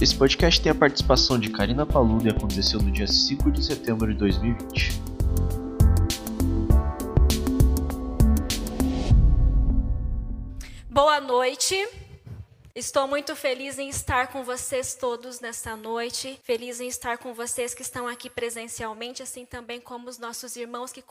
Esse podcast tem a participação de Karina Paludo e aconteceu no dia 5 de setembro de 2020. Boa noite. Estou muito feliz em estar com vocês todos nesta noite. Feliz em estar com vocês que estão aqui presencialmente, assim também como os nossos irmãos que,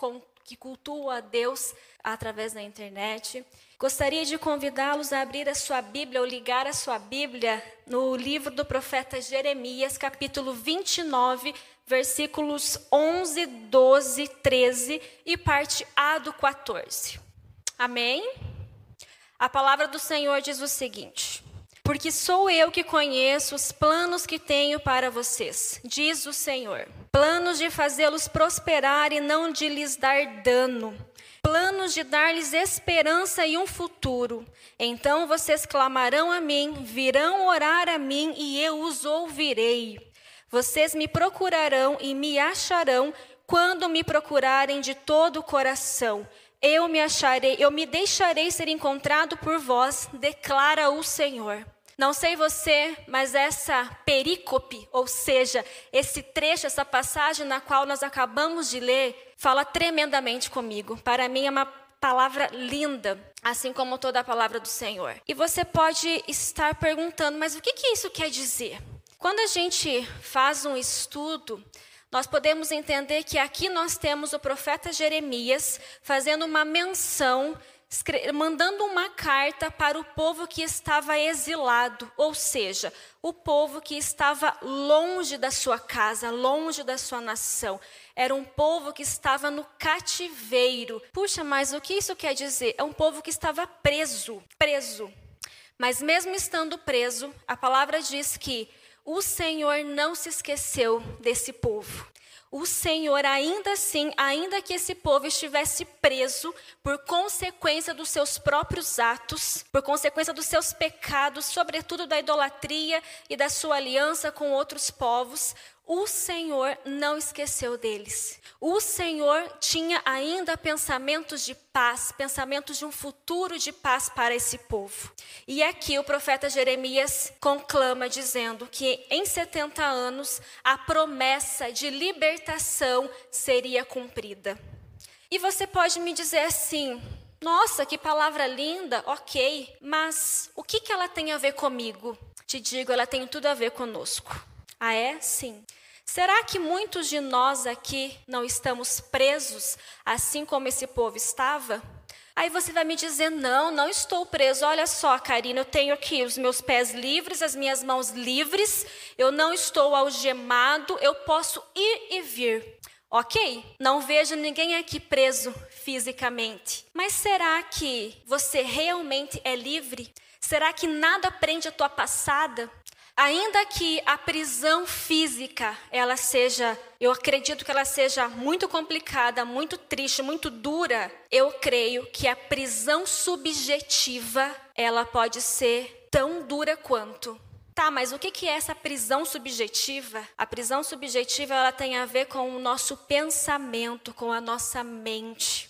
que cultuam a Deus através da internet. Gostaria de convidá-los a abrir a sua Bíblia ou ligar a sua Bíblia no livro do profeta Jeremias, capítulo 29, versículos 11, 12, 13 e parte A do 14. Amém? A palavra do Senhor diz o seguinte: porque sou eu que conheço os planos que tenho para vocês, diz o Senhor. Planos de fazê-los prosperar e não de lhes dar dano. Planos de dar-lhes esperança e um futuro. Então vocês clamarão a mim, virão orar a mim e eu os ouvirei. Vocês me procurarão e me acharão quando me procurarem de todo o coração. Eu me acharei, eu me deixarei ser encontrado por vós, declara o Senhor. Não sei você, mas essa perícope, ou seja, esse trecho, essa passagem na qual nós acabamos de ler, fala tremendamente comigo. Para mim é uma palavra linda, assim como toda a palavra do Senhor. E você pode estar perguntando, mas o que, que isso quer dizer? Quando a gente faz um estudo, nós podemos entender que aqui nós temos o profeta Jeremias fazendo uma menção mandando uma carta para o povo que estava exilado, ou seja, o povo que estava longe da sua casa, longe da sua nação. Era um povo que estava no cativeiro. Puxa, mas o que isso quer dizer? É um povo que estava preso, preso. Mas mesmo estando preso, a palavra diz que o Senhor não se esqueceu desse povo o Senhor, ainda assim, ainda que esse povo estivesse preso por consequência dos seus próprios atos, por consequência dos seus pecados, sobretudo da idolatria e da sua aliança com outros povos, o Senhor não esqueceu deles. O Senhor tinha ainda pensamentos de paz, pensamentos de um futuro de paz para esse povo. E aqui o profeta Jeremias conclama dizendo que em 70 anos a promessa de libertação seria cumprida. E você pode me dizer assim: nossa, que palavra linda, ok, mas o que, que ela tem a ver comigo? Te digo, ela tem tudo a ver conosco. Ah, é? Sim. Será que muitos de nós aqui não estamos presos, assim como esse povo estava? Aí você vai me dizer: não, não estou preso. Olha só, Karina, eu tenho aqui os meus pés livres, as minhas mãos livres, eu não estou algemado, eu posso ir e vir. Ok, não vejo ninguém aqui preso fisicamente. Mas será que você realmente é livre? Será que nada prende a tua passada? Ainda que a prisão física ela seja, eu acredito que ela seja muito complicada, muito triste, muito dura, eu creio que a prisão subjetiva ela pode ser tão dura quanto. Tá, mas o que é essa prisão subjetiva? A prisão subjetiva ela tem a ver com o nosso pensamento, com a nossa mente.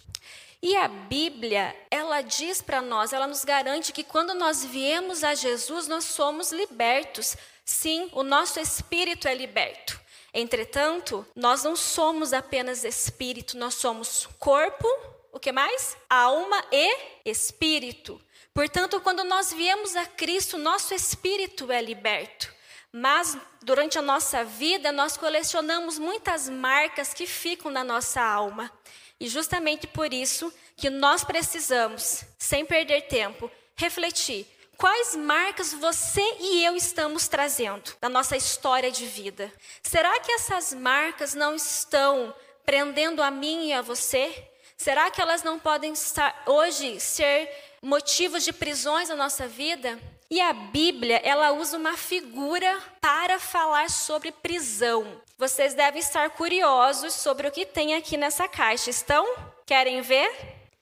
E a Bíblia, ela diz para nós, ela nos garante que quando nós viemos a Jesus, nós somos libertos. Sim, o nosso espírito é liberto. Entretanto, nós não somos apenas espírito, nós somos corpo, o que mais? Alma e espírito. Portanto, quando nós viemos a Cristo, nosso espírito é liberto. Mas durante a nossa vida, nós colecionamos muitas marcas que ficam na nossa alma. E justamente por isso que nós precisamos, sem perder tempo, refletir quais marcas você e eu estamos trazendo da nossa história de vida. Será que essas marcas não estão prendendo a mim e a você? Será que elas não podem estar hoje ser motivos de prisões na nossa vida? E a Bíblia, ela usa uma figura para falar sobre prisão. Vocês devem estar curiosos sobre o que tem aqui nessa caixa. Estão? Querem ver?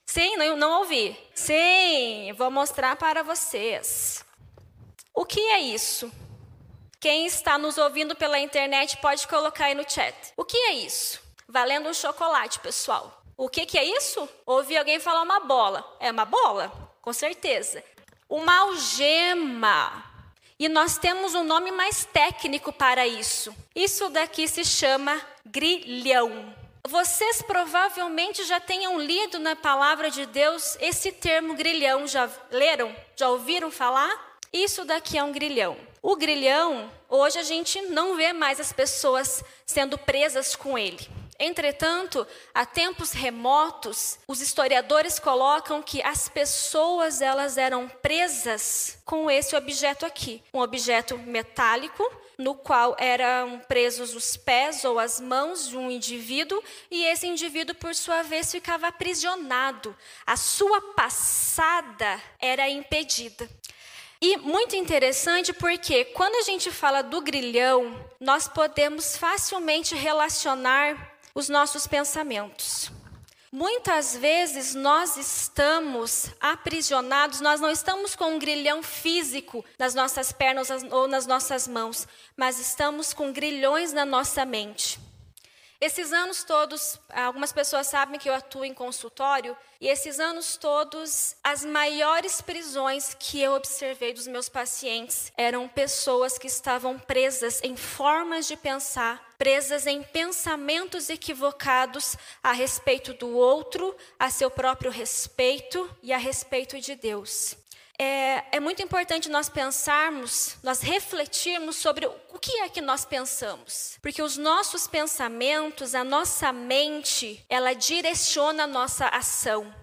Sim, não, não ouvi. Sim, vou mostrar para vocês. O que é isso? Quem está nos ouvindo pela internet pode colocar aí no chat. O que é isso? Valendo um chocolate, pessoal. O que, que é isso? Ouvi alguém falar uma bola. É uma bola? Com certeza uma algema. E nós temos um nome mais técnico para isso. Isso daqui se chama grilhão. Vocês provavelmente já tenham lido na palavra de Deus esse termo grilhão. Já leram? Já ouviram falar? Isso daqui é um grilhão. O grilhão, hoje a gente não vê mais as pessoas sendo presas com ele. Entretanto, há tempos remotos, os historiadores colocam que as pessoas elas eram presas com esse objeto aqui, um objeto metálico no qual eram presos os pés ou as mãos de um indivíduo e esse indivíduo por sua vez ficava aprisionado. A sua passada era impedida. E muito interessante porque quando a gente fala do grilhão, nós podemos facilmente relacionar os nossos pensamentos. Muitas vezes nós estamos aprisionados, nós não estamos com um grilhão físico nas nossas pernas ou nas nossas mãos, mas estamos com grilhões na nossa mente. Esses anos todos, algumas pessoas sabem que eu atuo em consultório, e esses anos todos, as maiores prisões que eu observei dos meus pacientes eram pessoas que estavam presas em formas de pensar, presas em pensamentos equivocados a respeito do outro, a seu próprio respeito e a respeito de Deus é, é, muito importante nós pensarmos, nós refletirmos sobre o que é que nós pensamos. Porque os nossos pensamentos, a nossa mente, ela direciona a nossa ação.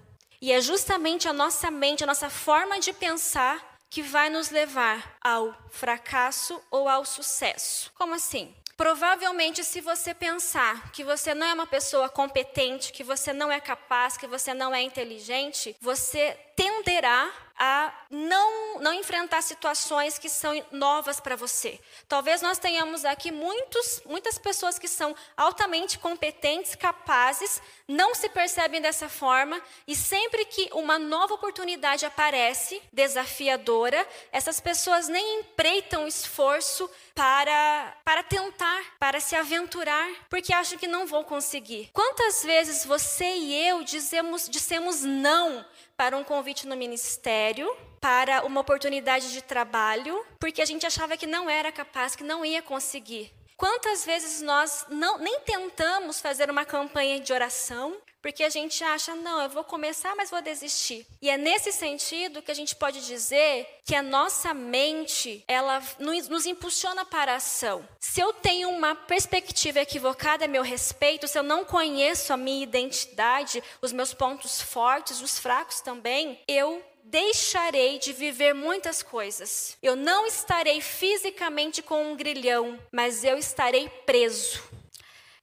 E é justamente a nossa mente, a nossa forma de pensar, que vai nos levar ao fracasso ou ao sucesso. Como assim? Provavelmente, se você pensar que você não é uma pessoa competente, que você não é capaz, que você não é inteligente, você tenderá a não, não enfrentar situações que são novas para você. Talvez nós tenhamos aqui muitos, muitas pessoas que são altamente competentes, capazes, não se percebem dessa forma e sempre que uma nova oportunidade aparece, desafiadora, essas pessoas nem empreitam esforço para, para tentar, para se aventurar, porque acham que não vão conseguir. Quantas vezes você e eu dizemos, dissemos não para um convite no ministério, para uma oportunidade de trabalho, porque a gente achava que não era capaz, que não ia conseguir. Quantas vezes nós não, nem tentamos fazer uma campanha de oração, porque a gente acha, não, eu vou começar, mas vou desistir. E é nesse sentido que a gente pode dizer que a nossa mente, ela nos, impulsiona para a ação. Se eu tenho uma perspectiva equivocada a meu respeito, se eu não conheço a minha identidade, os meus pontos fortes, os fracos também, eu deixarei de viver muitas coisas. Eu não estarei fisicamente com um grilhão, mas eu estarei preso.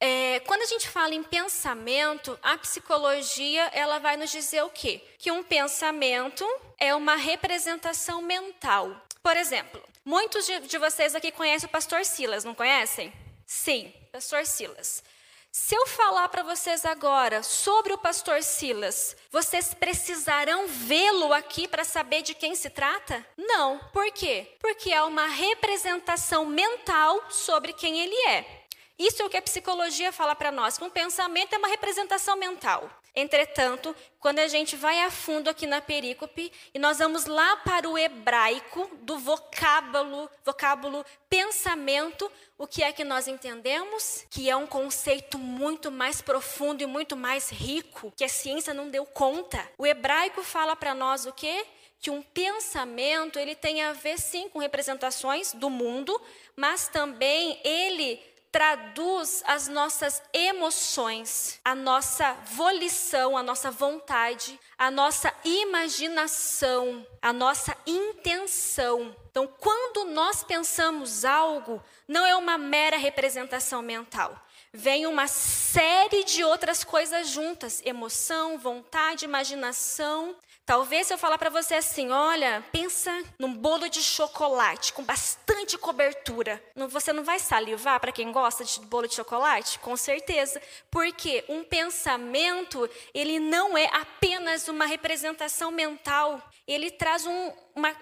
É, quando a gente fala em pensamento, a psicologia ela vai nos dizer o quê? Que um pensamento é uma representação mental. Por exemplo, muitos de, de vocês aqui conhecem o pastor Silas, não conhecem? Sim, pastor Silas. Se eu falar para vocês agora sobre o pastor Silas, vocês precisarão vê-lo aqui para saber de quem se trata? Não. Por quê? Porque é uma representação mental sobre quem ele é. Isso é o que a psicologia fala para nós, que um pensamento é uma representação mental. Entretanto, quando a gente vai a fundo aqui na perícope e nós vamos lá para o hebraico do vocábulo, vocábulo pensamento, o que é que nós entendemos? Que é um conceito muito mais profundo e muito mais rico, que a ciência não deu conta. O hebraico fala para nós o quê? Que um pensamento, ele tem a ver sim com representações do mundo, mas também ele traduz as nossas emoções, a nossa volição, a nossa vontade, a nossa imaginação, a nossa intenção. Então, quando nós pensamos algo, não é uma mera representação mental. Vem uma série de outras coisas juntas: emoção, vontade, imaginação. Talvez se eu falar para você assim, olha, pensa num bolo de chocolate com bastante cobertura. Você não vai salivar para quem gosta de bolo de chocolate? Com certeza. Porque um pensamento, ele não é apenas uma representação mental. Ele traz um, uma,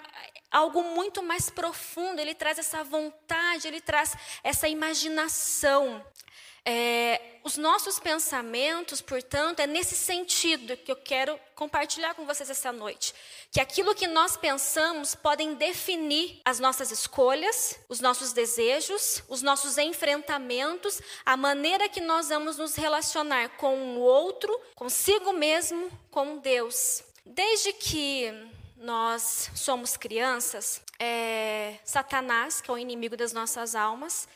algo muito mais profundo, ele traz essa vontade, ele traz essa imaginação. É, os nossos pensamentos, portanto, é nesse sentido que eu quero compartilhar com vocês essa noite. Que aquilo que nós pensamos podem definir as nossas escolhas, os nossos desejos, os nossos enfrentamentos, a maneira que nós vamos nos relacionar com o outro, consigo mesmo, com Deus. Desde que nós somos crianças, é, Satanás, que é o inimigo das nossas almas,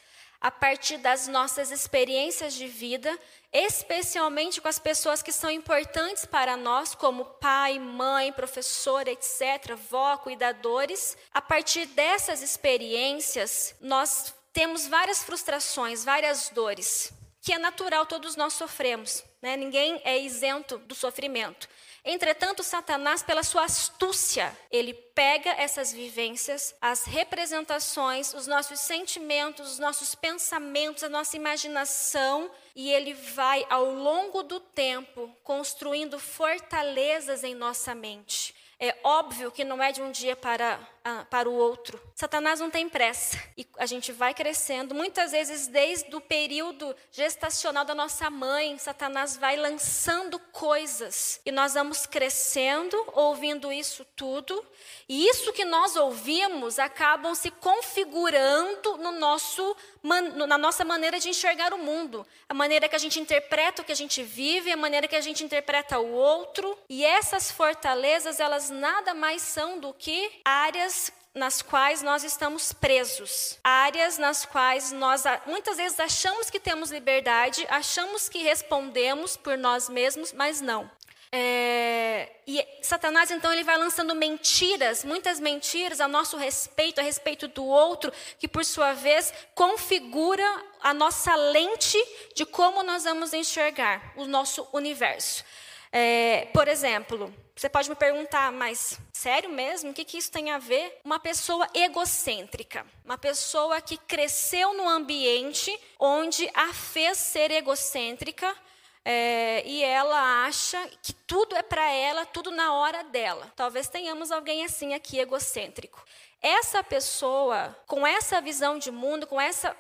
a partir das nossas experiências de vida, especialmente com as pessoas que são importantes para nós, como pai, mãe, professor, etc., vó, cuidadores. A partir dessas experiências, nós temos várias frustrações, várias dores, que é natural, todos nós sofremos, né? ninguém é isento do sofrimento. Entretanto, Satanás, pela sua astúcia, ele pega essas vivências, as representações, os nossos sentimentos, os nossos pensamentos, a nossa imaginação, e ele vai, ao longo do tempo, construindo fortalezas em nossa mente. É óbvio que não é de um dia para, uh, para o outro. Satanás não tem pressa. E a gente vai crescendo. Muitas vezes, desde o período gestacional da nossa mãe, Satanás vai lançando coisas. E nós vamos crescendo, ouvindo isso tudo. E isso que nós ouvimos acabam se configurando no nosso, na nossa maneira de enxergar o mundo. A maneira que a gente interpreta o que a gente vive, a maneira que a gente interpreta o outro. E essas fortalezas, elas nada mais são do que áreas nas quais nós estamos presos, áreas nas quais nós muitas vezes achamos que temos liberdade, achamos que respondemos por nós mesmos, mas não. É, e Satanás, então, ele vai lançando mentiras, muitas mentiras a nosso respeito, a respeito do outro, que por sua vez configura a nossa lente de como nós vamos enxergar o nosso universo. É, por exemplo, você pode me perguntar, mas sério mesmo? O que, que isso tem a ver? Uma pessoa egocêntrica, uma pessoa que cresceu num ambiente onde a fez ser egocêntrica, é, e ela acha que tudo é para ela, tudo na hora dela. Talvez tenhamos alguém assim aqui, egocêntrico. Essa pessoa, com essa visão de mundo, com essa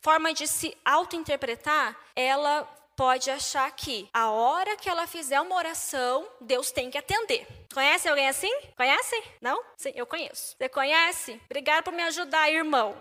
forma de se auto-interpretar, ela pode achar que a hora que ela fizer uma oração, Deus tem que atender. Conhece alguém assim? Conhece? Não? Sim, eu conheço. Você conhece? Obrigado por me ajudar, irmão.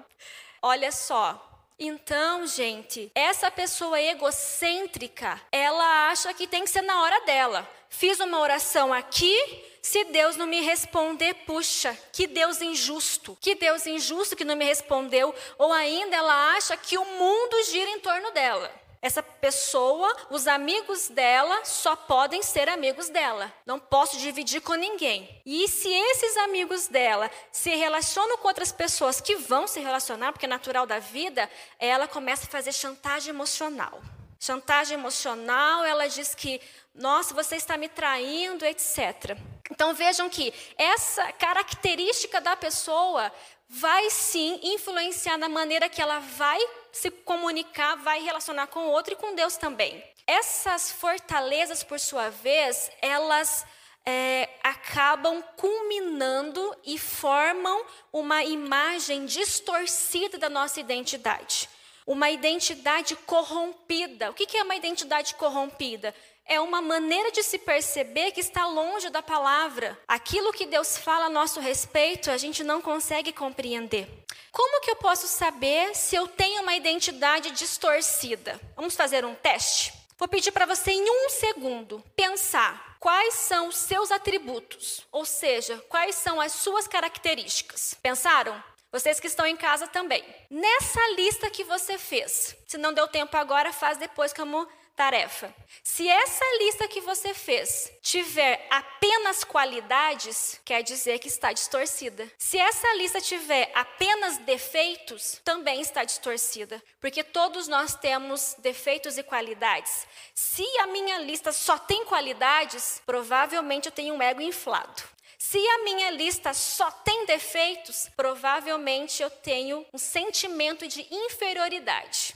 Olha só, então, gente, essa pessoa egocêntrica, ela acha que tem que ser na hora dela. Fiz uma oração aqui, se Deus não me responder, puxa, que Deus injusto, que Deus injusto que não me respondeu, ou ainda ela acha que o mundo gira em torno dela. Essa pessoa, os amigos dela só podem ser amigos dela. Não posso dividir com ninguém. E se esses amigos dela se relacionam com outras pessoas que vão se relacionar, porque é natural da vida, ela começa a fazer chantagem emocional. Chantagem emocional, ela diz que, nossa, você está me traindo, etc. Então vejam que essa característica da pessoa vai sim influenciar na maneira que ela vai se comunicar, vai relacionar com o outro e com Deus também. Essas fortalezas, por sua vez, elas é, acabam culminando e formam uma imagem distorcida da nossa identidade. Uma identidade corrompida. O que é uma identidade corrompida? É uma maneira de se perceber que está longe da palavra. Aquilo que Deus fala a nosso respeito, a gente não consegue compreender. Como que eu posso saber se eu tenho uma identidade distorcida? Vamos fazer um teste? Vou pedir para você, em um segundo, pensar quais são os seus atributos, ou seja, quais são as suas características. Pensaram? Vocês que estão em casa também. Nessa lista que você fez, se não deu tempo agora, faz depois como tarefa. Se essa lista que você fez tiver apenas qualidades, quer dizer que está distorcida. Se essa lista tiver apenas defeitos, também está distorcida, porque todos nós temos defeitos e qualidades. Se a minha lista só tem qualidades, provavelmente eu tenho um ego inflado. Se a minha lista só tem defeitos, provavelmente eu tenho um sentimento de inferioridade.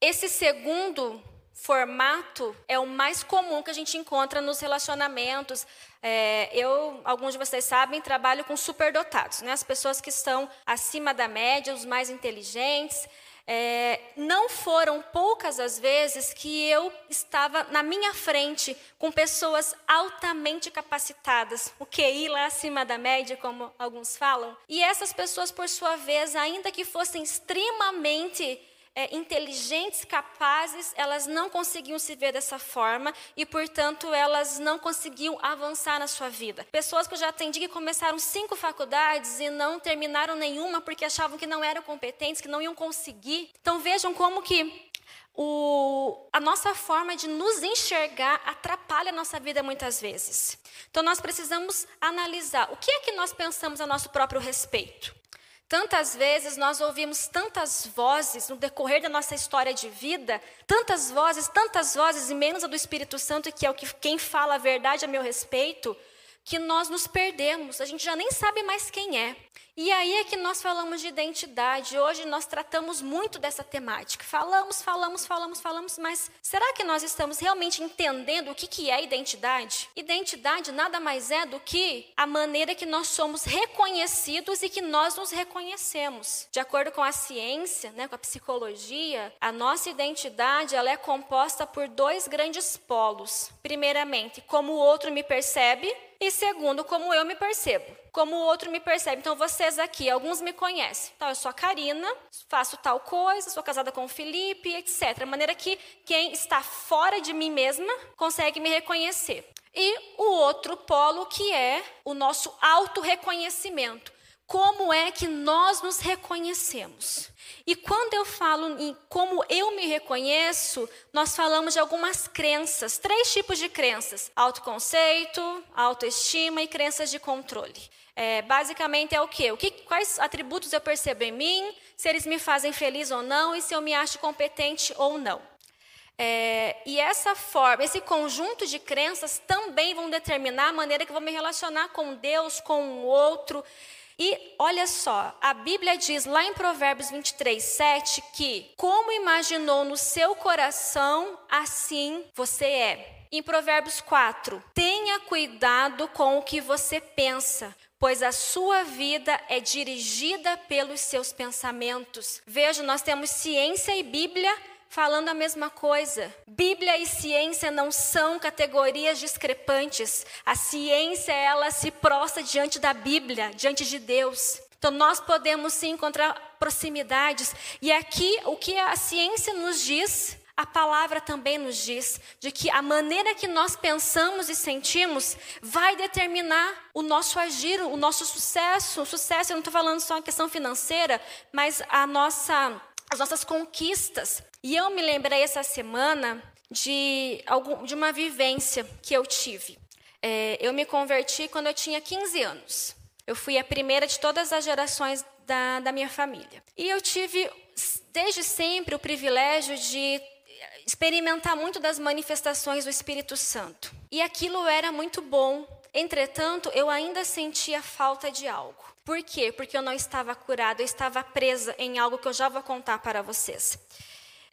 Esse segundo formato é o mais comum que a gente encontra nos relacionamentos. É, eu, alguns de vocês sabem, trabalho com superdotados, né? as pessoas que estão acima da média, os mais inteligentes. É, não foram poucas as vezes que eu estava na minha frente com pessoas altamente capacitadas, o QI lá acima da média, como alguns falam, e essas pessoas, por sua vez, ainda que fossem extremamente é, inteligentes, capazes, elas não conseguiam se ver dessa forma e, portanto, elas não conseguiam avançar na sua vida. Pessoas que eu já atendi que começaram cinco faculdades e não terminaram nenhuma porque achavam que não eram competentes, que não iam conseguir. Então vejam como que o, a nossa forma de nos enxergar atrapalha a nossa vida muitas vezes. Então, nós precisamos analisar o que é que nós pensamos a nosso próprio respeito. Tantas vezes nós ouvimos tantas vozes no decorrer da nossa história de vida, tantas vozes, tantas vozes, e menos a do Espírito Santo, que é o que quem fala a verdade a meu respeito, que nós nos perdemos, a gente já nem sabe mais quem é. E aí é que nós falamos de identidade. Hoje nós tratamos muito dessa temática. Falamos, falamos, falamos, falamos, mas será que nós estamos realmente entendendo o que, que é identidade? Identidade nada mais é do que a maneira que nós somos reconhecidos e que nós nos reconhecemos. De acordo com a ciência, né, com a psicologia, a nossa identidade ela é composta por dois grandes polos. Primeiramente, como o outro me percebe, e segundo, como eu me percebo como o outro me percebe. Então, vocês aqui, alguns me conhecem. Então, eu sou a Karina, faço tal coisa, sou casada com o Felipe, etc. De maneira que quem está fora de mim mesma consegue me reconhecer. E o outro polo que é o nosso autorreconhecimento. Como é que nós nos reconhecemos? E quando eu falo em como eu me reconheço, nós falamos de algumas crenças, três tipos de crenças: autoconceito, autoestima e crenças de controle. É, basicamente é o quê? o que? Quais atributos eu percebo em mim, se eles me fazem feliz ou não e se eu me acho competente ou não. É, e essa forma, esse conjunto de crenças também vão determinar a maneira que eu vou me relacionar com Deus, com o outro. E olha só, a Bíblia diz lá em Provérbios 23, 7 que, como imaginou no seu coração, assim você é. Em Provérbios 4, tenha cuidado com o que você pensa, pois a sua vida é dirigida pelos seus pensamentos. Veja, nós temos ciência e Bíblia falando a mesma coisa. Bíblia e ciência não são categorias discrepantes. A ciência, ela se prostra diante da Bíblia, diante de Deus. Então, nós podemos sim encontrar proximidades. E aqui, o que a ciência nos diz a palavra também nos diz de que a maneira que nós pensamos e sentimos vai determinar o nosso agir, o nosso sucesso. O sucesso, eu não estou falando só em questão financeira, mas a nossa, as nossas conquistas. E eu me lembrei essa semana de, algum, de uma vivência que eu tive. É, eu me converti quando eu tinha 15 anos. Eu fui a primeira de todas as gerações da, da minha família. E eu tive, desde sempre, o privilégio de experimentar muito das manifestações do Espírito Santo. E aquilo era muito bom. Entretanto, eu ainda sentia falta de algo. Por quê? Porque eu não estava curada, eu estava presa em algo que eu já vou contar para vocês.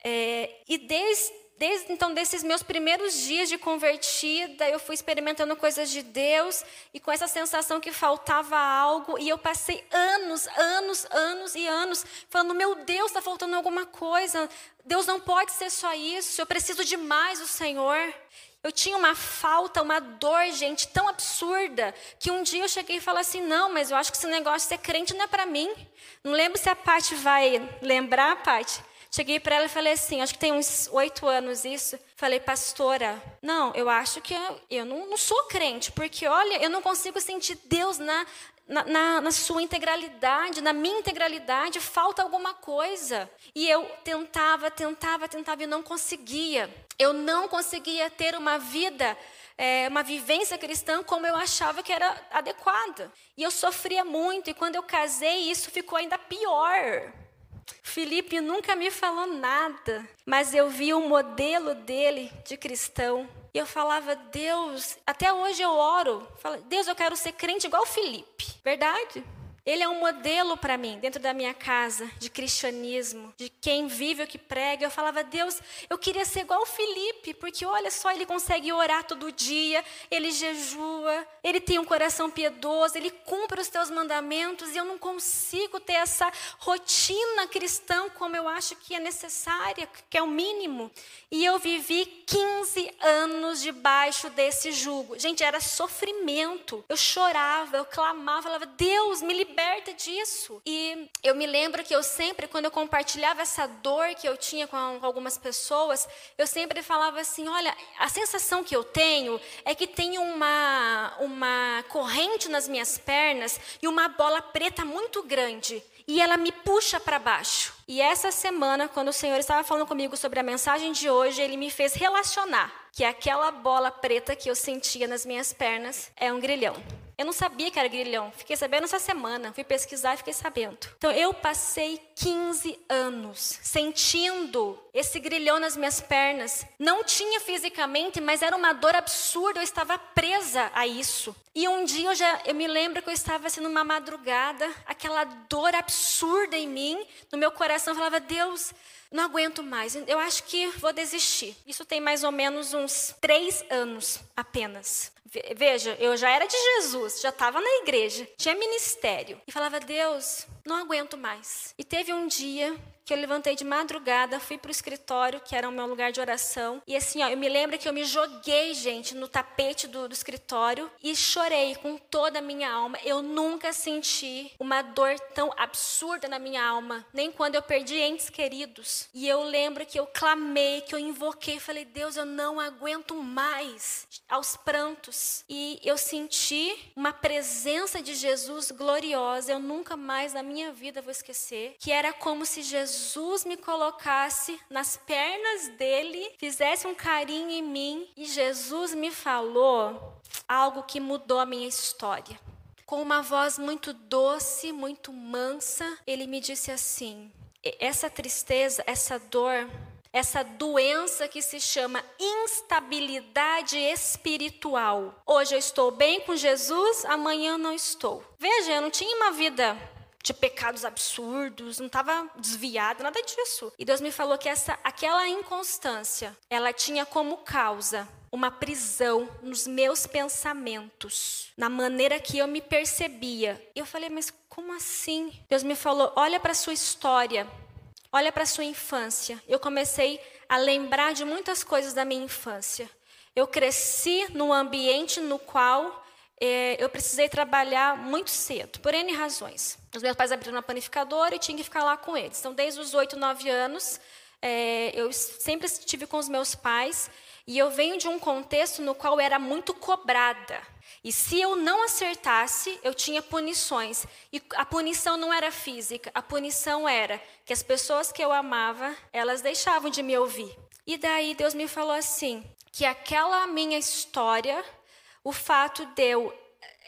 É, e desde, desde então, desses meus primeiros dias de convertida, eu fui experimentando coisas de Deus e com essa sensação que faltava algo. E eu passei anos, anos, anos e anos falando: Meu Deus, está faltando alguma coisa. Deus não pode ser só isso. Eu preciso demais do Senhor. Eu tinha uma falta, uma dor, gente, tão absurda, que um dia eu cheguei e falei assim: não, mas eu acho que esse negócio de ser crente não é para mim. Não lembro se a Paty vai lembrar, Paty. Cheguei para ela e falei assim, acho que tem uns oito anos isso. Falei, pastora, não, eu acho que eu, eu não, não, sou crente, porque olha, eu não consigo sentir Deus na, na, na, na sua integralidade, na minha integralidade, falta alguma coisa. E eu tentava, tentava, tentava e não conseguia. Eu não conseguia ter uma vida é, uma vivência cristã como eu achava que era adequada. E eu sofria muito, e quando eu casei, isso ficou ainda pior. Felipe nunca me falou nada, mas eu vi o modelo dele de cristão. E eu falava, Deus, até hoje eu oro. Deus, eu quero ser crente igual Felipe. Verdade? Ele é um modelo para mim, dentro da minha casa, de cristianismo, de quem vive o que prega. Eu falava, Deus, eu queria ser igual o Felipe, porque olha só, ele consegue orar todo dia, ele jejua, ele tem um coração piedoso, ele cumpre os teus mandamentos e eu não consigo ter essa rotina cristã como eu acho que é necessária, que é o mínimo. E eu vivi 15 anos debaixo desse jugo. Gente, era sofrimento. Eu chorava, eu clamava, falava, Deus, me libera liberta disso. E eu me lembro que eu sempre, quando eu compartilhava essa dor que eu tinha com algumas pessoas, eu sempre falava assim: olha, a sensação que eu tenho é que tem uma, uma corrente nas minhas pernas e uma bola preta muito grande. E ela me puxa para baixo. E essa semana, quando o Senhor estava falando comigo sobre a mensagem de hoje, ele me fez relacionar que aquela bola preta que eu sentia nas minhas pernas é um grilhão. Eu não sabia que era grilhão. Fiquei sabendo essa semana. Fui pesquisar e fiquei sabendo. Então eu passei 15 anos sentindo esse grilhão nas minhas pernas. Não tinha fisicamente, mas era uma dor absurda. Eu estava presa a isso. E um dia eu já eu me lembro que eu estava assim numa madrugada, aquela dor absurda em mim, no meu coração, eu falava: "Deus, não aguento mais, eu acho que vou desistir. Isso tem mais ou menos uns três anos apenas. Veja, eu já era de Jesus, já estava na igreja, tinha ministério. E falava, Deus, não aguento mais. E teve um dia que eu levantei de madrugada, fui para o escritório, que era o meu lugar de oração. E assim, ó, eu me lembro que eu me joguei, gente, no tapete do, do escritório e chorei com toda a minha alma. Eu nunca senti uma dor tão absurda na minha alma, nem quando eu perdi entes queridos. E eu lembro que eu clamei, que eu invoquei, falei, Deus, eu não aguento mais, aos prantos. E eu senti uma presença de Jesus gloriosa, eu nunca mais na minha vida vou esquecer, que era como se Jesus Jesus me colocasse nas pernas dele, fizesse um carinho em mim e Jesus me falou algo que mudou a minha história. Com uma voz muito doce, muito mansa, ele me disse assim: essa tristeza, essa dor, essa doença que se chama instabilidade espiritual. Hoje eu estou bem com Jesus, amanhã não estou. Veja, eu não tinha uma vida de pecados absurdos, não estava desviada, nada disso. E Deus me falou que essa, aquela inconstância, ela tinha como causa uma prisão nos meus pensamentos, na maneira que eu me percebia. E eu falei, mas como assim? Deus me falou, olha para sua história, olha para sua infância. Eu comecei a lembrar de muitas coisas da minha infância. Eu cresci num ambiente no qual é, eu precisei trabalhar muito cedo, por N razões. Os meus pais abriram uma panificadora e tinha que ficar lá com eles. Então, desde os 8, 9 anos, é, eu sempre estive com os meus pais e eu venho de um contexto no qual era muito cobrada. E se eu não acertasse, eu tinha punições. E a punição não era física, a punição era que as pessoas que eu amava, elas deixavam de me ouvir. E daí Deus me falou assim, que aquela minha história o fato de eu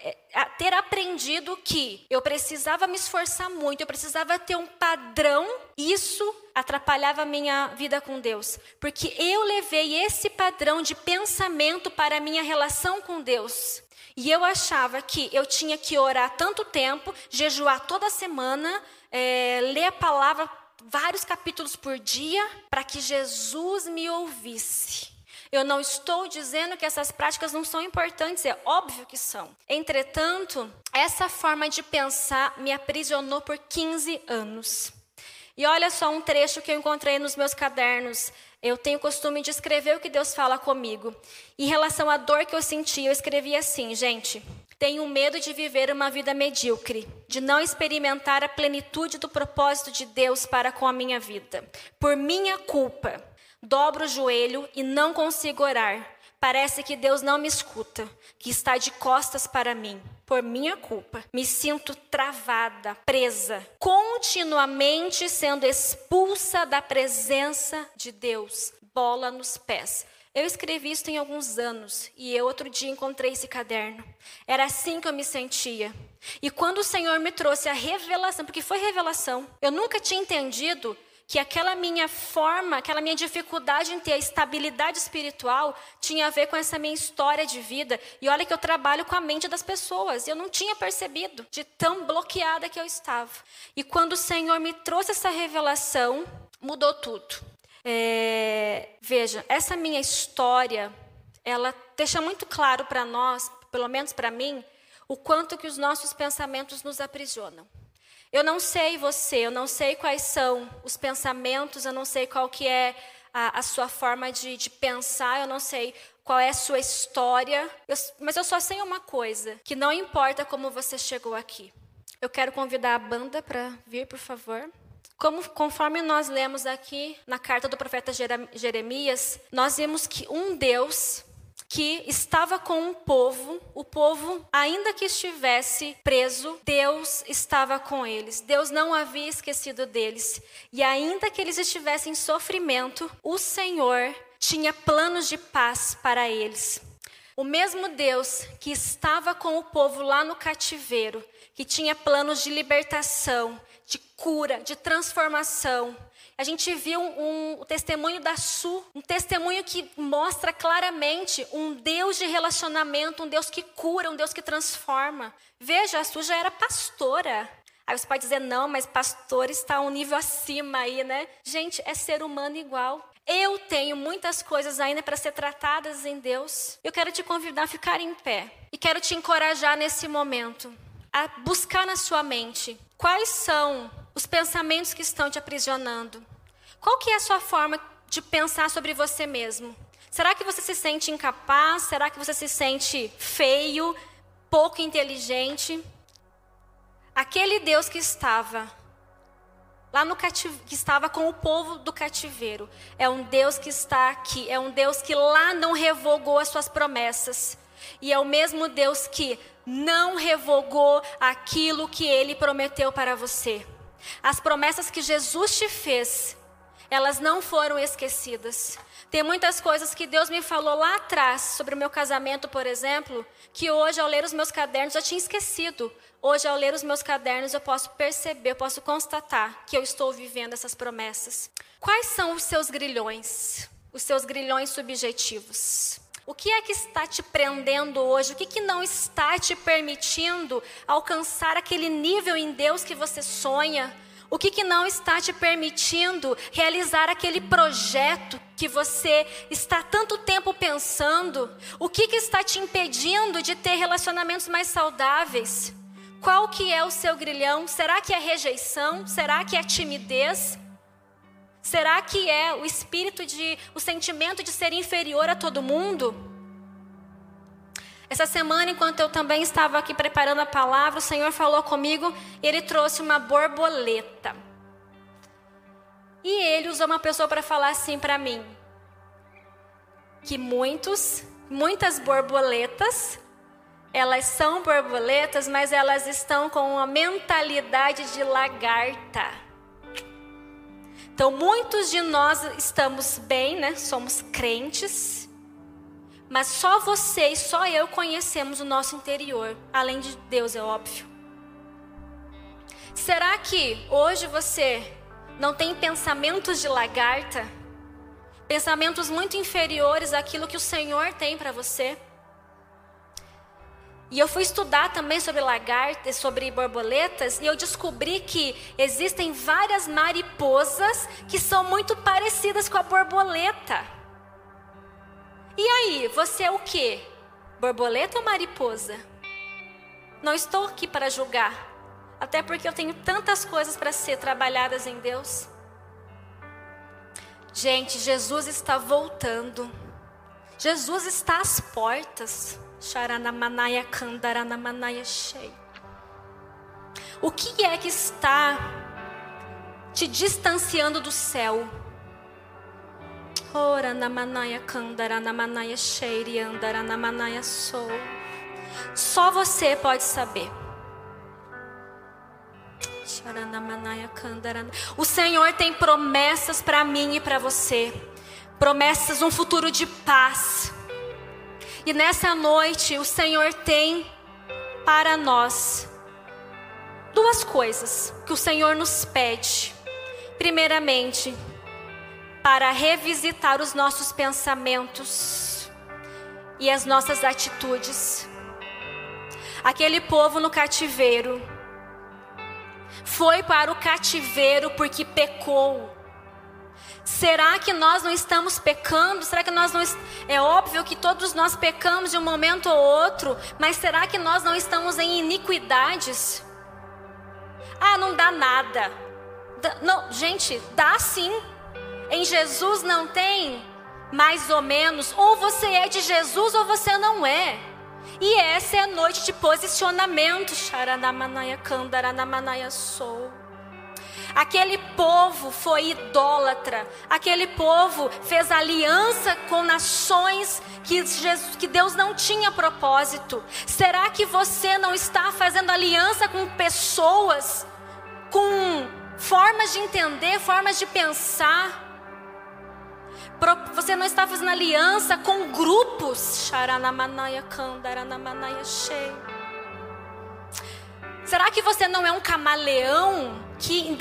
eh, ter aprendido que eu precisava me esforçar muito, eu precisava ter um padrão, isso atrapalhava a minha vida com Deus, porque eu levei esse padrão de pensamento para a minha relação com Deus. E eu achava que eu tinha que orar tanto tempo, jejuar toda semana, é, ler a palavra vários capítulos por dia, para que Jesus me ouvisse. Eu não estou dizendo que essas práticas não são importantes, é óbvio que são. Entretanto, essa forma de pensar me aprisionou por 15 anos. E olha só um trecho que eu encontrei nos meus cadernos. Eu tenho costume de escrever o que Deus fala comigo. Em relação à dor que eu senti, eu escrevi assim, gente. Tenho medo de viver uma vida medíocre, de não experimentar a plenitude do propósito de Deus para com a minha vida. Por minha culpa, Dobro o joelho e não consigo orar. Parece que Deus não me escuta, que está de costas para mim. Por minha culpa, me sinto travada, presa, continuamente sendo expulsa da presença de Deus. Bola nos pés. Eu escrevi isso em alguns anos e eu outro dia encontrei esse caderno. Era assim que eu me sentia. E quando o Senhor me trouxe a revelação, porque foi revelação, eu nunca tinha entendido que aquela minha forma, aquela minha dificuldade em ter estabilidade espiritual tinha a ver com essa minha história de vida. E olha que eu trabalho com a mente das pessoas. Eu não tinha percebido de tão bloqueada que eu estava. E quando o Senhor me trouxe essa revelação, mudou tudo. É, veja, essa minha história, ela deixa muito claro para nós, pelo menos para mim, o quanto que os nossos pensamentos nos aprisionam. Eu não sei você, eu não sei quais são os pensamentos, eu não sei qual que é a, a sua forma de, de, pensar, eu não sei qual é a sua história, eu, mas eu só sei uma coisa, que não importa como você chegou aqui. Eu quero convidar a banda para vir, por favor. Como, conforme nós lemos aqui na carta do profeta Jeremias, nós vimos que um Deus que estava com um povo, o povo, ainda que estivesse preso, Deus estava com eles. Deus não havia esquecido deles. E ainda que eles estivessem em sofrimento, o Senhor tinha planos de paz para eles. O mesmo Deus que estava com o povo lá no cativeiro, que tinha planos de libertação, de cura, de transformação, a gente viu um, um, testemunho da Su, um testemunho que mostra claramente um Deus de relacionamento, um Deus que cura, um Deus que transforma. Veja, a Su já era pastora. Aí você pode dizer, não, mas pastor está um nível acima aí, né? Gente, é ser humano igual. Eu tenho muitas coisas ainda para ser tratadas em Deus. Eu quero te convidar a ficar em pé. E quero te encorajar nesse momento a buscar na sua mente quais são os pensamentos que estão te aprisionando. Qual que é a sua forma de pensar sobre você mesmo? Será que você se sente incapaz? Será que você se sente feio, pouco inteligente? Aquele Deus que estava lá no cativeiro, que estava com o povo do cativeiro, é um Deus que está aqui, é um Deus que lá não revogou as suas promessas. E é o mesmo Deus que não revogou aquilo que ele prometeu para você. As promessas que Jesus te fez, elas não foram esquecidas. Tem muitas coisas que Deus me falou lá atrás sobre o meu casamento, por exemplo, que hoje, ao ler os meus cadernos, eu tinha esquecido. Hoje, ao ler os meus cadernos, eu posso perceber, eu posso constatar que eu estou vivendo essas promessas. Quais são os seus grilhões? Os seus grilhões subjetivos? O que é que está te prendendo hoje? O que, que não está te permitindo alcançar aquele nível em Deus que você sonha? O que, que não está te permitindo realizar aquele projeto que você está tanto tempo pensando? O que, que está te impedindo de ter relacionamentos mais saudáveis? Qual que é o seu grilhão? Será que é rejeição? Será que é timidez? Será que é o espírito de o sentimento de ser inferior a todo mundo? Essa semana, enquanto eu também estava aqui preparando a palavra, o Senhor falou comigo e ele trouxe uma borboleta. E ele usou uma pessoa para falar assim para mim: que muitos, muitas borboletas, elas são borboletas, mas elas estão com uma mentalidade de lagarta. Então, muitos de nós estamos bem, né? Somos crentes, mas só você e só eu conhecemos o nosso interior, além de Deus, é óbvio. Será que hoje você não tem pensamentos de lagarta? Pensamentos muito inferiores àquilo que o Senhor tem para você? E eu fui estudar também sobre lagartas, sobre borboletas, e eu descobri que existem várias mariposas que são muito parecidas com a borboleta. E aí, você é o quê? Borboleta ou mariposa? Não estou aqui para julgar, até porque eu tenho tantas coisas para ser trabalhadas em Deus. Gente, Jesus está voltando. Jesus está às portas. Sharanamanaia kandaranamanaia shei. O que é que está te distanciando do céu? Ora namanaya kandara namanaya sheiri andara namanaya sou. Só você pode saber. O Senhor tem promessas para mim e para você. Promessas, um futuro de paz. E nessa noite o Senhor tem para nós duas coisas que o Senhor nos pede. Primeiramente, para revisitar os nossos pensamentos e as nossas atitudes. Aquele povo no cativeiro foi para o cativeiro porque pecou. Será que nós não estamos pecando? Será que nós não é óbvio que todos nós pecamos de um momento ou outro, mas será que nós não estamos em iniquidades? Ah, não dá nada. Não, gente, dá sim. Em Jesus não tem mais ou menos, ou você é de Jesus ou você não é. E essa é a noite de posicionamento. sou. Aquele povo foi idólatra. Aquele povo fez aliança com nações que, Jesus, que Deus não tinha propósito. Será que você não está fazendo aliança com pessoas, com formas de entender, formas de pensar? Você não está fazendo aliança com grupos. Será que você não é um camaleão que,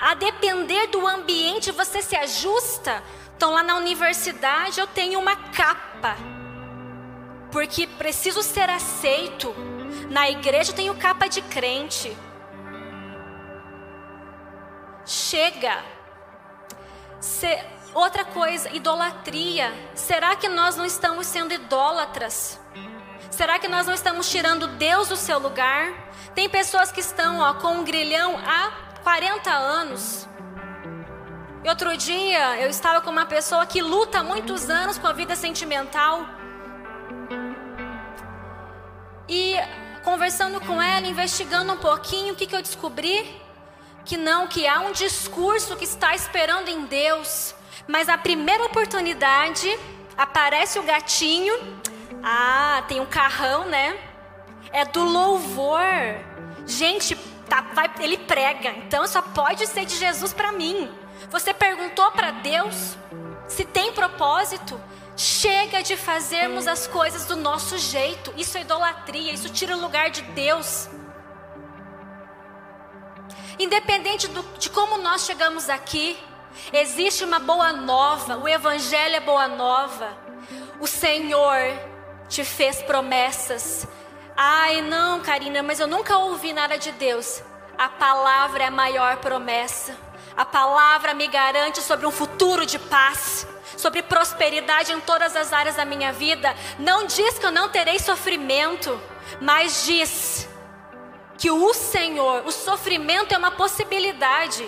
a depender do ambiente, você se ajusta? Então, lá na universidade, eu tenho uma capa, porque preciso ser aceito. Na igreja, eu tenho capa de crente. Chega. Se, Outra coisa, idolatria. Será que nós não estamos sendo idólatras? Será que nós não estamos tirando Deus do seu lugar? Tem pessoas que estão ó, com um grilhão há 40 anos. E outro dia eu estava com uma pessoa que luta há muitos anos com a vida sentimental. E conversando com ela, investigando um pouquinho, o que, que eu descobri? Que não, que há um discurso que está esperando em Deus mas a primeira oportunidade aparece o gatinho. Ah, tem um carrão, né? É do louvor. Gente, tá, vai, ele prega, então só pode ser de Jesus para mim. Você perguntou para Deus se tem propósito? Chega de fazermos as coisas do nosso jeito. Isso é idolatria, isso tira o lugar de Deus. Independente do, de como nós chegamos aqui, Existe uma boa nova, o Evangelho é boa nova. O Senhor te fez promessas. Ai, não, Karina, mas eu nunca ouvi nada de Deus. A palavra é a maior promessa. A palavra me garante sobre um futuro de paz, sobre prosperidade em todas as áreas da minha vida. Não diz que eu não terei sofrimento, mas diz que o Senhor, o sofrimento é uma possibilidade.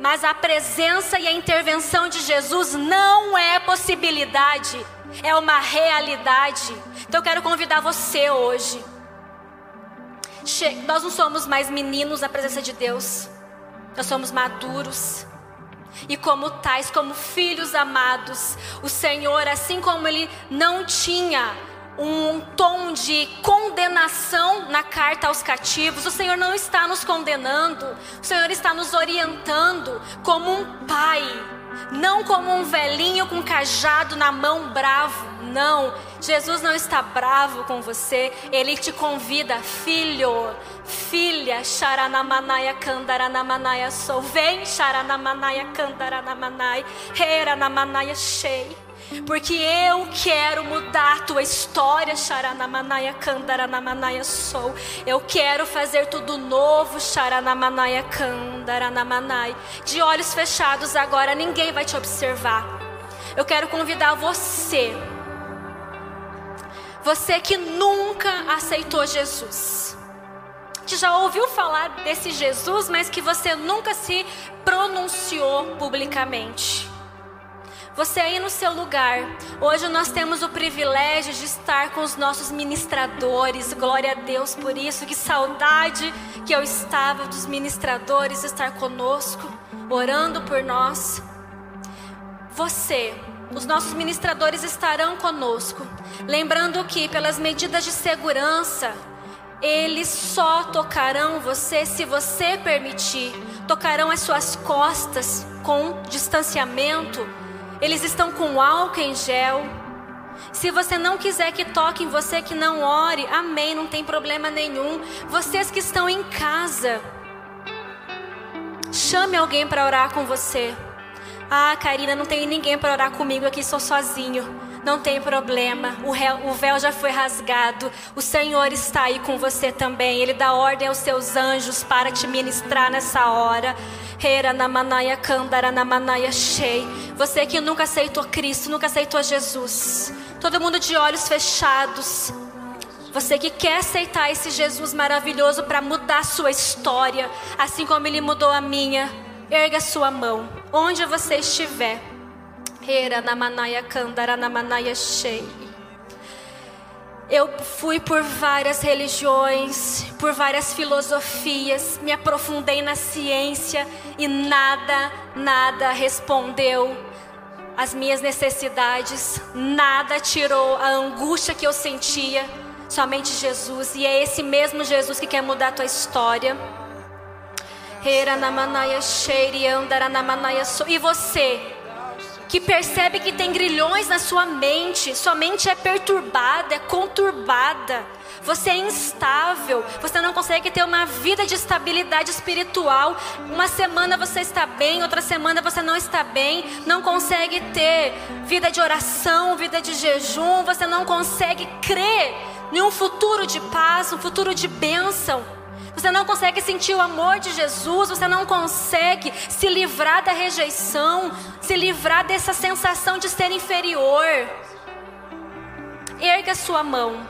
Mas a presença e a intervenção de Jesus não é possibilidade, é uma realidade. Então eu quero convidar você hoje. Nós não somos mais meninos na presença de Deus, nós somos maduros. E como tais, como filhos amados, o Senhor, assim como Ele não tinha um tom de condenação na carta aos cativos. O Senhor não está nos condenando, o Senhor está nos orientando como um pai, não como um velhinho com cajado na mão bravo. Não, Jesus não está bravo com você, ele te convida, filho, filha, Sharanamanaia Kandaranamanaia sou, vem Sharanamanaia Kandaranamanaia, Heranamanaia Shei. Porque eu quero mudar a tua história, Sharanamanaia Kandaranamanaia sou. Eu quero fazer tudo novo, Sharanamanaia Kandaranamanai. De olhos fechados agora, ninguém vai te observar. Eu quero convidar você. Você que nunca aceitou Jesus. Que já ouviu falar desse Jesus, mas que você nunca se pronunciou publicamente. Você aí no seu lugar, hoje nós temos o privilégio de estar com os nossos ministradores. Glória a Deus por isso. Que saudade que eu estava dos ministradores estar conosco, orando por nós. Você, os nossos ministradores estarão conosco. Lembrando que, pelas medidas de segurança, eles só tocarão você se você permitir. Tocarão as suas costas com distanciamento eles estão com álcool em gel. Se você não quiser que toquem você, que não ore, amém, não tem problema nenhum. Vocês que estão em casa, Chame alguém para orar com você. Ah, Karina, não tem ninguém para orar comigo aqui, sou sozinho. Não tem problema, o, réu, o véu já foi rasgado. O Senhor está aí com você também. Ele dá ordem aos seus anjos para te ministrar nessa hora. Você que nunca aceitou Cristo, nunca aceitou Jesus. Todo mundo de olhos fechados. Você que quer aceitar esse Jesus maravilhoso para mudar sua história, assim como ele mudou a minha, erga sua mão, onde você estiver. Eu fui por várias religiões, por várias filosofias, me aprofundei na ciência e nada, nada respondeu às minhas necessidades, nada tirou a angústia que eu sentia, somente Jesus, e é esse mesmo Jesus que quer mudar a tua história. E você, que percebe que tem grilhões na sua mente, sua mente é perturbada, é conturbada. Você é instável, você não consegue ter uma vida de estabilidade espiritual. Uma semana você está bem, outra semana você não está bem, não consegue ter vida de oração, vida de jejum, você não consegue crer em um futuro de paz, um futuro de bênção. Você não consegue sentir o amor de Jesus, você não consegue se livrar da rejeição, se livrar dessa sensação de ser inferior. Erga sua mão.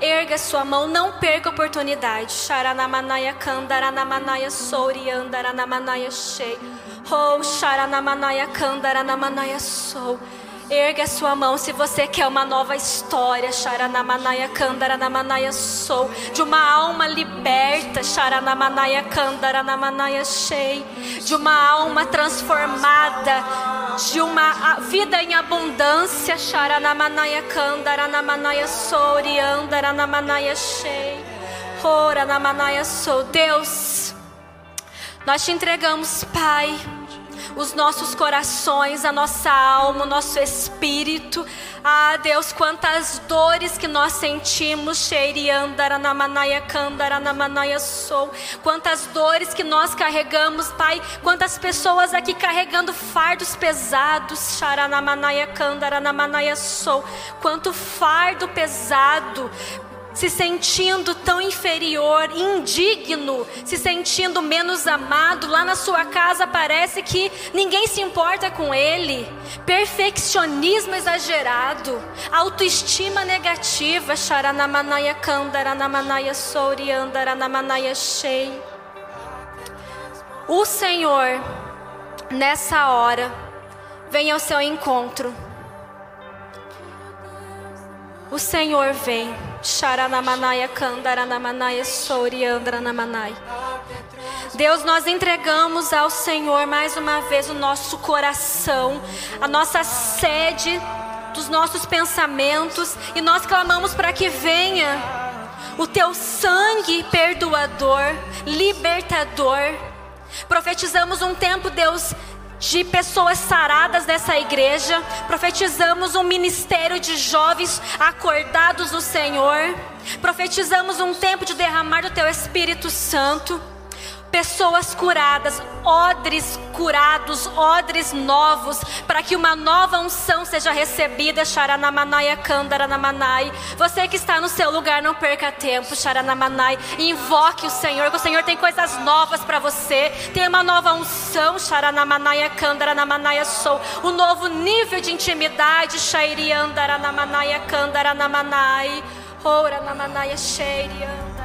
Erga sua mão, não perca a oportunidade. Sharanamanaya kandaranamanaya souri andaranamanaya shei. Oh, sharanamanaya kandaranamanaya sou. Erga sua mão se você quer uma nova história, Sharanamanaya Kandaranamanaya Sou, de uma alma liberta, Sharanamanaya Kandaranamanaya Shei, de uma alma transformada, de uma vida em abundância, Sharanamanaya Kandaranamanaya Sou, Riandaranamanaya Shei, Oranamanaya Sou. Deus, nós te entregamos, Pai os nossos corações, a nossa alma, o nosso espírito. Ah, Deus, quantas dores que nós sentimos, sou. Quantas dores que nós carregamos, Pai. Quantas pessoas aqui carregando fardos pesados, sou. Quanto fardo pesado se sentindo tão inferior, indigno, se sentindo menos amado, lá na sua casa parece que ninguém se importa com ele. Perfeccionismo exagerado, autoestima negativa, charanamanaya kandaranamanaya soriandaranamanaya shei. O Senhor, nessa hora, vem ao seu encontro. O Senhor vem. Sharanamanaya Kandaranamanaya Soriandranamanai. Deus, nós entregamos ao Senhor mais uma vez o nosso coração, a nossa sede dos nossos pensamentos e nós clamamos para que venha o teu sangue perdoador, libertador. Profetizamos um tempo, Deus, de pessoas saradas dessa igreja. Profetizamos um ministério de jovens acordados do Senhor. Profetizamos um tempo de derramar do teu Espírito Santo pessoas curadas, odres curados, odres novos, para que uma nova unção seja recebida, Sharanamanaya Kandaramanai. Você que está no seu lugar, não perca tempo, Sharanamanai. Invoque o Senhor, que o Senhor tem coisas novas para você. Tem uma nova unção, Sharanamanaya Kandaramanaya Sou. Um novo nível de intimidade, Shairi Andaranamanaya Kandaramanai. Ora Shairi Andaranamanai.